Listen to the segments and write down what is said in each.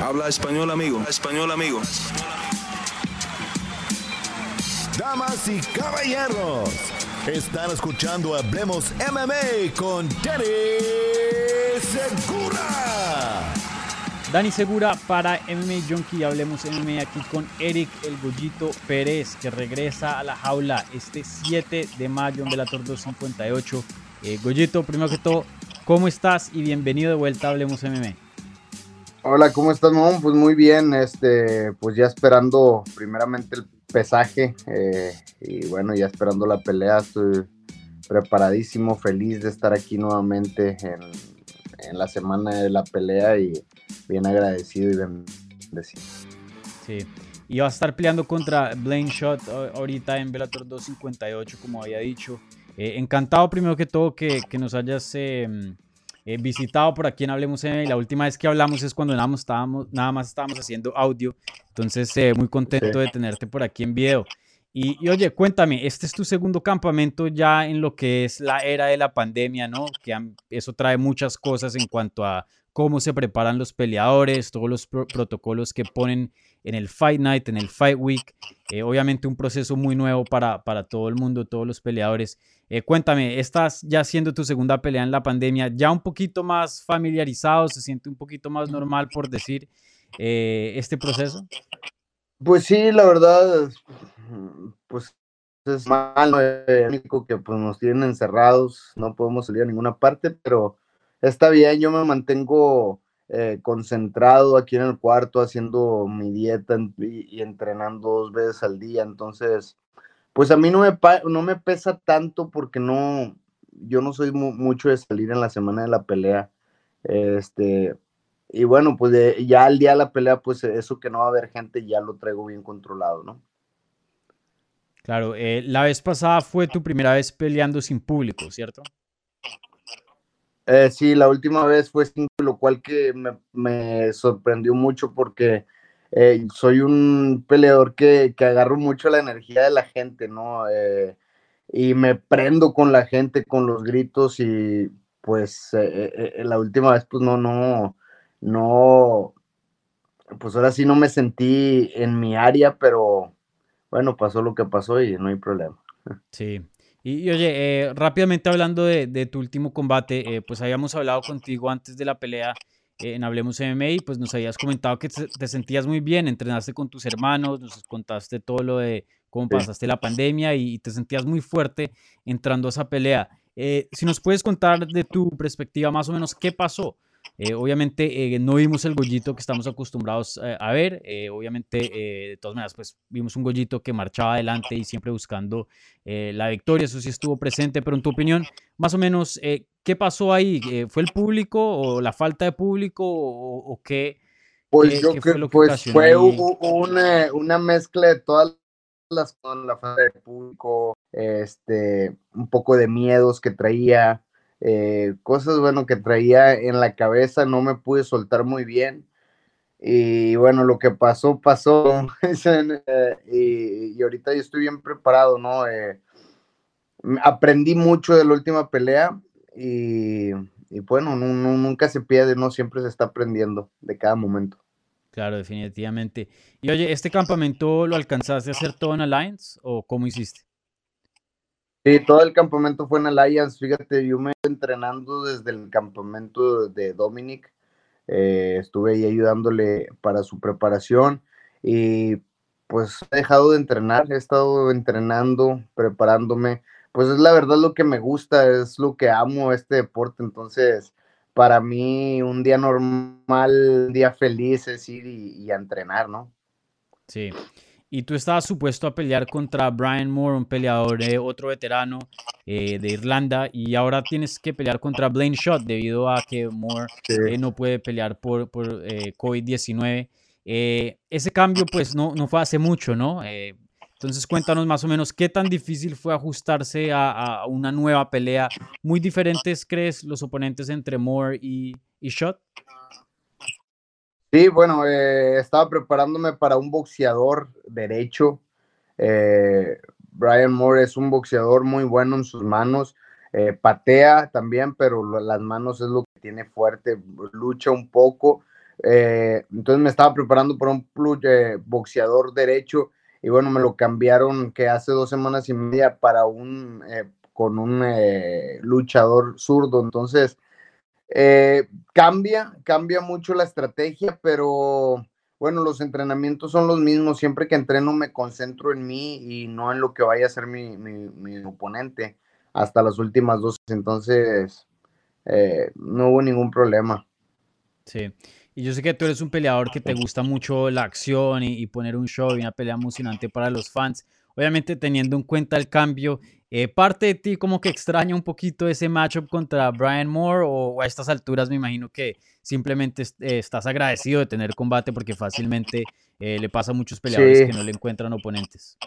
Habla español, amigo. Español, amigo. Damas y caballeros, están escuchando Hablemos MMA con Danny Segura. Dani Segura para MMA Junkie. Hablemos MMA aquí con Eric El Gollito Pérez, que regresa a la jaula este 7 de mayo en Velator 258. Eh, Gollito, primero que todo, ¿cómo estás? Y bienvenido de vuelta a Hablemos MMA. Hola, ¿cómo estás, Mamón? Pues muy bien, este, pues ya esperando primeramente el pesaje eh, y bueno, ya esperando la pelea, estoy preparadísimo, feliz de estar aquí nuevamente en, en la semana de la pelea y bien agradecido y bendecido. Sí, y va a estar peleando contra Blaine Shot ahorita en Bellator 258, como había dicho. Eh, encantado primero que todo que, que nos hayas... Eh, eh, visitado por aquí en Hablemos y La última vez que hablamos es cuando nada más estábamos, nada más estábamos haciendo audio. Entonces, eh, muy contento de tenerte por aquí en video. Y, oye, cuéntame, este es tu segundo campamento ya en lo que es la era de la pandemia, ¿no? Que eso trae muchas cosas en cuanto a cómo se preparan los peleadores, todos los protocolos que ponen en el Fight Night, en el Fight Week. Eh, obviamente un proceso muy nuevo para, para todo el mundo, todos los peleadores. Eh, cuéntame, estás ya haciendo tu segunda pelea en la pandemia, ya un poquito más familiarizado, se siente un poquito más normal, por decir, eh, este proceso. Pues sí, la verdad, pues es malo, único que pues nos tienen encerrados, no podemos salir a ninguna parte, pero está bien, yo me mantengo eh, concentrado aquí en el cuarto haciendo mi dieta y entrenando dos veces al día, entonces pues a mí no me, no me pesa tanto porque no, yo no soy mucho de salir en la semana de la pelea. Este, y bueno, pues ya al día de la pelea, pues eso que no va a haber gente ya lo traigo bien controlado, ¿no? Claro, eh, la vez pasada fue tu primera vez peleando sin público, ¿cierto? Eh, sí, la última vez fue sin lo cual que me, me sorprendió mucho porque eh, soy un peleador que, que, agarro mucho la energía de la gente, ¿no? Eh, y me prendo con la gente, con los gritos y pues eh, la última vez pues no, no, no, pues ahora sí no me sentí en mi área, pero bueno, pasó lo que pasó y no hay problema. Sí. Y, oye, rápidamente hablando de, de, tu último combate, pues habíamos hablado contigo antes de la pelea en Hablemos MMA, pues nos habías comentado que te, sentías muy bien, entrenaste con tus hermanos, nos contaste todo lo de cómo pasaste la pandemia y, te sentías muy fuerte entrando a esa pelea. Eh, si nos puedes contar de tu perspectiva más o menos qué pasó, eh, obviamente eh, no vimos el gollito que estamos acostumbrados eh, a ver. obviamente, de todas maneras, pues vimos un gollito que marchaba adelante y siempre buscando la victoria. Eso sí estuvo presente, pero en tu opinión, más o menos, ¿qué pasó ahí? ¿Fue el público o la falta de público o, qué? Pues yo creo que pues fue una, una mezcla de todas las con la falta de público, este, un poco de miedos que traía, eh, cosas, bueno, que traía en la cabeza, no me pude soltar muy bien. Y bueno, lo que pasó, pasó. y, y, ahorita yo estoy bien preparado, ¿no? Eh, aprendí mucho de la última pelea y, y bueno, no, nunca se pierde, ¿no? Siempre se está aprendiendo de cada momento. Claro, definitivamente. Y oye, ¿este campamento lo alcanzaste a hacer todo en Alliance o cómo hiciste? Sí, todo el campamento fue en Alliance. Fíjate, yo me entrenando desde el campamento de Dominic. Eh, estuve ahí ayudándole para su preparación y pues he dejado de entrenar, he estado entrenando, preparándome. Pues es la verdad lo que me gusta, es lo que amo este deporte. Entonces, para mí, un día normal, un día feliz es ir y, entrenar, ¿no? Sí. Y tú estabas supuesto a pelear contra Brian Moore, un peleador, eh, otro veterano eh, de Irlanda, y ahora tienes que pelear contra Blaine Shot debido a que Moore eh, no puede pelear por, por COVID-19. ese cambio pues no, no fue hace mucho, ¿no? entonces cuéntanos más o menos qué tan difícil fue ajustarse a, a una nueva pelea. ¿Muy diferentes crees los oponentes entre Moore y, y Shot? Sí, bueno, eh, estaba preparándome para un boxeador derecho. Eh, Brian Moore es un boxeador muy bueno en sus manos. Eh, patea también, pero las manos es lo que tiene fuerte. Lucha un poco, Eh, entonces me estaba preparando para un eh, boxeador derecho y bueno, me lo cambiaron que hace dos semanas y media para un, eh, con un luchador zurdo. Entonces, cambia, cambia mucho la estrategia, pero bueno, los entrenamientos son los mismos. Siempre que entreno me concentro en mí y no en lo que vaya a ser mi, mi oponente hasta las últimas dos. Entonces, no hubo ningún problema. Sí. Y yo sé que tú eres un peleador que te gusta mucho la acción y, poner un show y una pelea emocionante para los fans. Obviamente teniendo en cuenta el cambio, eh, parte de ti como que extraña un poquito ese matchup contra Brian Moore o, a estas alturas me imagino que simplemente eh, estás agradecido de tener combate porque fácilmente eh, le pasa a muchos peleadores que no le encuentran oponentes.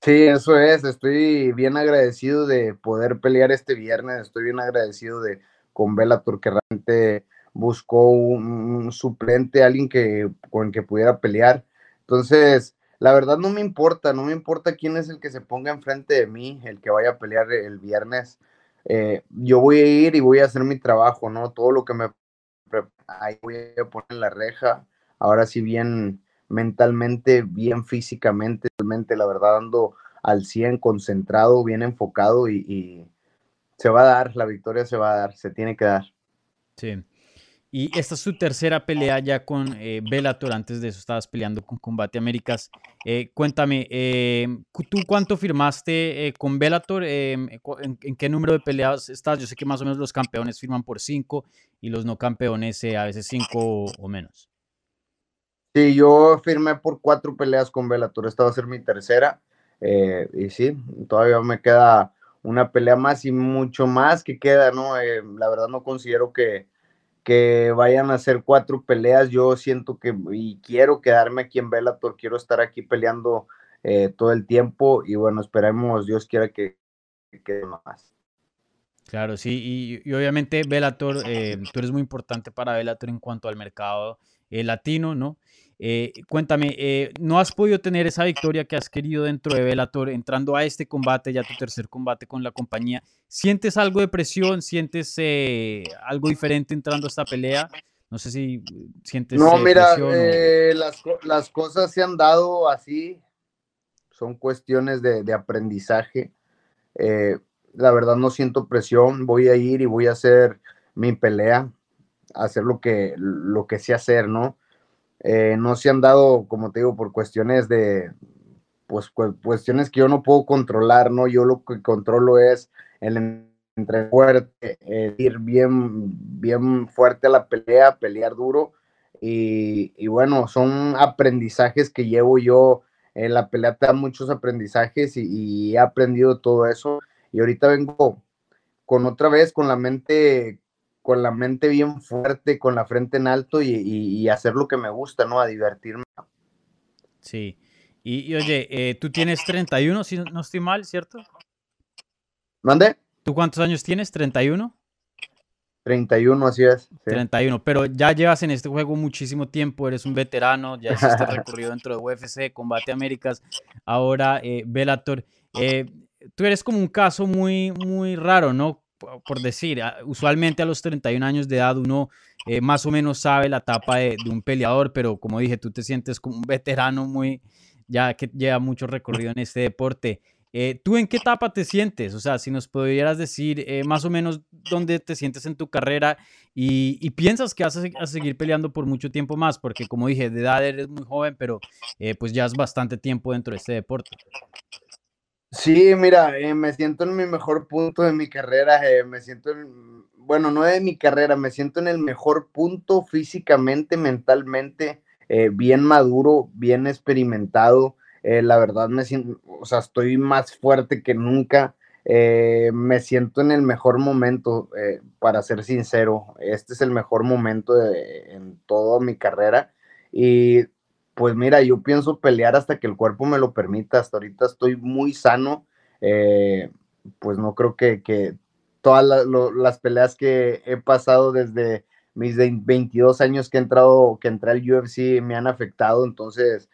Sí, eso es. Estoy bien agradecido de poder pelear este viernes. Estoy bien agradecido de con Bellator que realmente buscó un, suplente, alguien que, con el que pudiera pelear. Entonces, la verdad no me importa, no me importa quién es el que se ponga enfrente de mí, el que vaya a pelear el viernes. Eh, yo voy a ir y voy a hacer mi trabajo, ¿no? Todo lo que me... Ahí voy a poner en la reja, ahora sí bien mentalmente, bien físicamente, realmente, la verdad ando al 100 concentrado, bien enfocado y, y se va a dar, la victoria se va a dar, se tiene que dar. Sí. Y esta es su tercera pelea ya con eh, Bellator. Antes de eso estabas peleando con Combate Américas. Eh, cuéntame, eh, ¿tú cuánto firmaste eh, con Bellator? ¿en, qué número de peleas estás? Yo sé que más o menos los campeones firman por cinco y los no campeones a veces cinco o, menos. Sí, yo firmé por cuatro peleas con Bellator. Esta va a ser mi tercera. y sí, todavía me queda una pelea más y mucho más que queda, ¿no? la verdad no considero que que vayan a hacer cuatro peleas. Yo siento que y quiero quedarme aquí en Bellator, quiero estar aquí peleando eh, todo el tiempo y bueno, esperemos, Dios quiera que, quede más. Claro, sí, y, obviamente Bellator, eh, tú eres muy importante para Bellator en cuanto al mercado eh, latino, ¿no? Eh, cuéntame, eh, ¿no has podido tener esa victoria que has querido dentro de Velator entrando a este combate, ya tu tercer combate con la compañía? ¿Sientes algo de presión? ¿Sientes eh, algo diferente entrando a esta pelea? No sé si sientes. No, mira, las, las, cosas se han dado así, son cuestiones de, de aprendizaje. la verdad, no siento presión, voy a ir y voy a hacer mi pelea, hacer lo que, lo que sé hacer, ¿no? Eh, no se han dado, como te digo, por cuestiones de, pues cuestiones que yo no puedo controlar, ¿no? Yo lo que controlo es el entre fuerte, ir bien, bien fuerte a la pelea, pelear duro. Y, bueno, son aprendizajes que llevo yo. En la pelea te da muchos aprendizajes y, y, he aprendido todo eso. Y ahorita vengo con otra vez, con la mente con la mente bien fuerte, con la frente en alto y, hacer lo que me gusta, ¿no? A divertirme. Sí. Y, oye, eh, tú tienes 31, si no estoy mal, ¿cierto? ¿Mande? ¿Tú cuántos años tienes? ¿31? 31, así es. 31, pero ya llevas en este juego muchísimo tiempo, eres un veterano, ya hiciste recorrido dentro de UFC, Combate Américas, ahora eh, Bellator. Eh, tú eres como un caso muy, muy raro, ¿no? Por decir, usualmente a los 31 años de edad uno eh, más o menos sabe la etapa de, un peleador, pero como dije, tú te sientes como un veterano muy, ya que lleva mucho recorrido en este deporte. Eh, ¿Tú en qué etapa te sientes? O sea, si nos pudieras decir eh, más o menos dónde te sientes en tu carrera y, piensas que vas a, seguir peleando por mucho tiempo más, porque como dije, de edad eres muy joven, pero pues ya es bastante tiempo dentro de este deporte. Sí, mira, eh, me siento en mi mejor punto de mi carrera, eh, me siento en, bueno, no de mi carrera, me siento en el mejor punto físicamente, mentalmente, eh, bien maduro, bien experimentado, la verdad me siento, o sea, estoy más fuerte que nunca, me siento en el mejor momento, para ser sincero, este es el mejor momento en toda mi carrera y pues mira, yo pienso pelear hasta que el cuerpo me lo permita. Hasta ahorita estoy muy sano. Eh, pues no creo que, todas las peleas que he pasado desde mis 22 años que he entrado, que entré al UFC me han afectado. Entonces,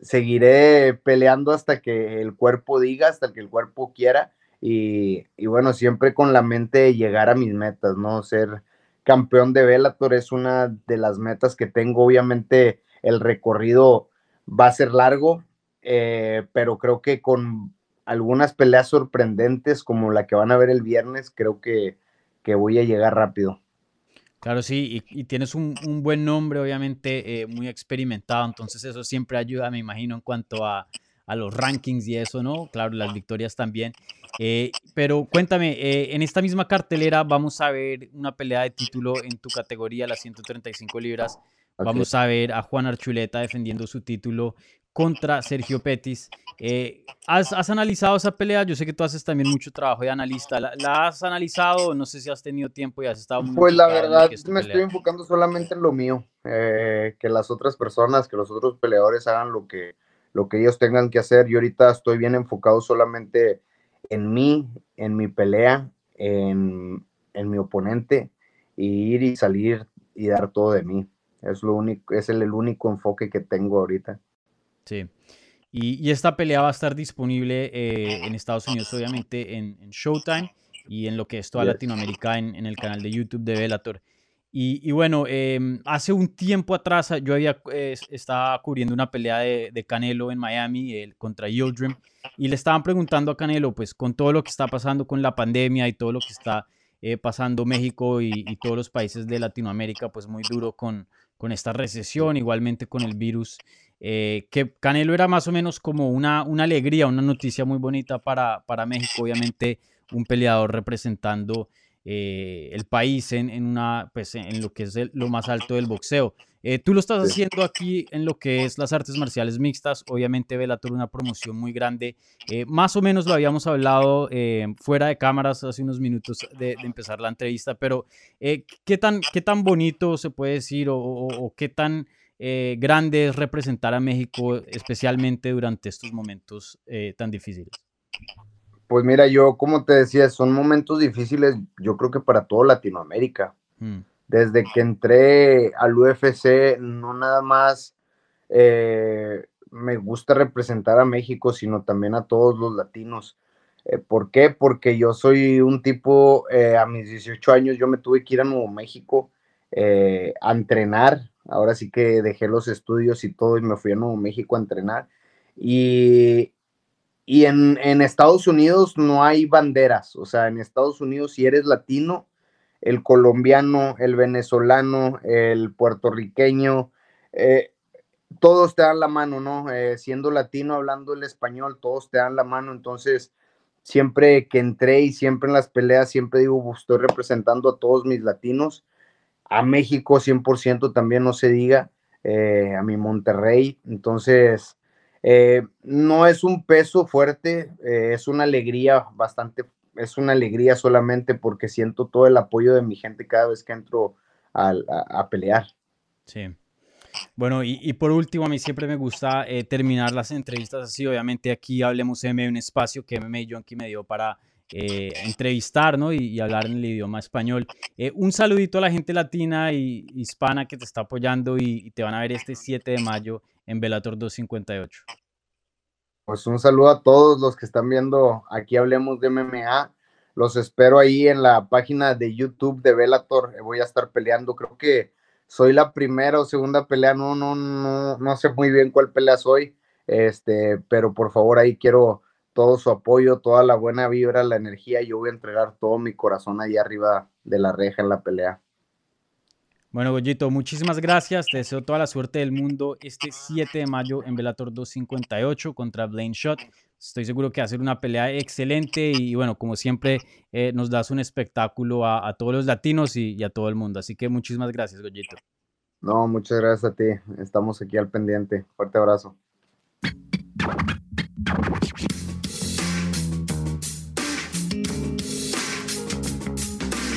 seguiré peleando hasta que el cuerpo diga, hasta que el cuerpo quiera. Y, y bueno, siempre con la mente de llegar a mis metas, ¿no? Ser campeón de Bellator, es una de las metas que tengo. Obviamente el recorrido va a ser largo, eh, pero creo que con algunas peleas sorprendentes como la que van a ver el viernes, creo que, que voy a llegar rápido. Claro, sí, y, tienes un, un, buen nombre, obviamente, eh, muy experimentado, entonces eso siempre ayuda, me imagino, en cuanto a, a los rankings y eso, ¿no? Claro, las victorias también. Eh, pero cuéntame, en esta misma cartelera vamos a ver una pelea de título en tu categoría, las 135 libras. Vamos a ver a Juan Archuleta defendiendo su título contra Sergio Petis. Eh, ¿has, analizado esa pelea? Yo sé que tú haces también mucho trabajo de analista. ¿La, has analizado? No sé si has tenido tiempo y has estado muy Pues la verdad, me estoy enfocando solamente en lo mío. que las otras personas, que los otros peleadores hagan lo que, lo que ellos tengan que hacer. Yo ahorita estoy bien enfocado solamente en mí, en mi pelea, en, en mi oponente, y ir y salir y dar todo de mí. Es, lo único, es el, único enfoque que tengo ahorita. Sí. Y, esta pelea va a estar disponible eh, en Estados Unidos, obviamente, en, Showtime y en lo que es toda Latinoamérica en, en, el canal de YouTube de Bellator. Y, bueno, em, hace un tiempo atrás yo había eh, estaba cubriendo una pelea de, Canelo en Miami el, contra Yildirim y le estaban preguntando a Canelo, pues con todo lo que está pasando con la pandemia y todo lo que está eh, pasando México y, todos los países de Latinoamérica, pues muy duro con, con esta recesión, igualmente con el virus, eh, que Canelo era más o menos como una, una alegría, una noticia muy bonita para, para México, obviamente un peleador representando eh, el país en, en, una, pues, en lo que es lo más alto del boxeo. Eh, tú lo estás haciendo aquí en lo que es las artes marciales mixtas. Obviamente Bellator una promoción muy grande. Eh, más o menos lo habíamos hablado fuera de cámaras hace unos minutos de, empezar la entrevista, pero ¿qué, tan, ¿qué tan bonito se puede decir o, qué tan grande es representar a México, especialmente durante estos momentos tan difíciles? Pues mira, yo como te decía, son momentos difíciles, yo creo que para toda Latinoamérica. Mm. Desde que entré al UFC, no nada más eh, me gusta representar a México, sino también a todos los latinos. Eh, ¿Por qué? Porque yo soy un tipo, eh, a mis 18 años yo me tuve que ir a Nuevo México a entrenar. Ahora sí que dejé los estudios y todo y me fui a Nuevo México a entrenar. Y y en, Estados Unidos no hay banderas, o sea, en Estados Unidos si eres latino, el colombiano, el venezolano, el puertorriqueño, eh, todos te dan la mano, ¿no? Eh, siendo latino, hablando el español, todos te dan la mano, entonces siempre que entré y siempre en las peleas, siempre digo, estoy representando a todos mis latinos, a México 100% también no se diga, eh, a mi Monterrey, entonces eh, no es un peso fuerte, eh, es una alegría bastante, es una alegría solamente porque siento todo el apoyo de mi gente cada vez que entro a, pelear. Sí. Bueno, y, por último, a mí siempre me gusta eh, terminar las entrevistas así. Obviamente aquí hablemos M, un espacio que MMA Junkie me dio para entrevistar ¿no? y, hablar en el idioma español. un saludito a la gente latina y hispana que te está apoyando y, y te van a ver este 7 de mayo en Velator 258. Pues un saludo a todos los que están viendo aquí Hablemos de MMA. Los espero ahí en la página de YouTube de Velator. Voy a estar peleando. Creo que soy la primera o segunda pelea. No, no, no, no sé muy bien cuál pelea soy. Este, pero por favor ahí quiero todo su apoyo, toda la buena vibra, la energía. Yo voy a entregar todo mi corazón ahí arriba de la reja en la pelea. Bueno, Goyito, muchísimas gracias. Te deseo toda la suerte del mundo este 7 de mayo en Velator 258 contra Blaine Shot. Estoy seguro que va a ser una pelea excelente y bueno, como siempre, eh, nos das un espectáculo a, todos los latinos y, y, a todo el mundo. Así que muchísimas gracias, Goyito. No, muchas gracias a ti. Estamos aquí al pendiente. Fuerte abrazo.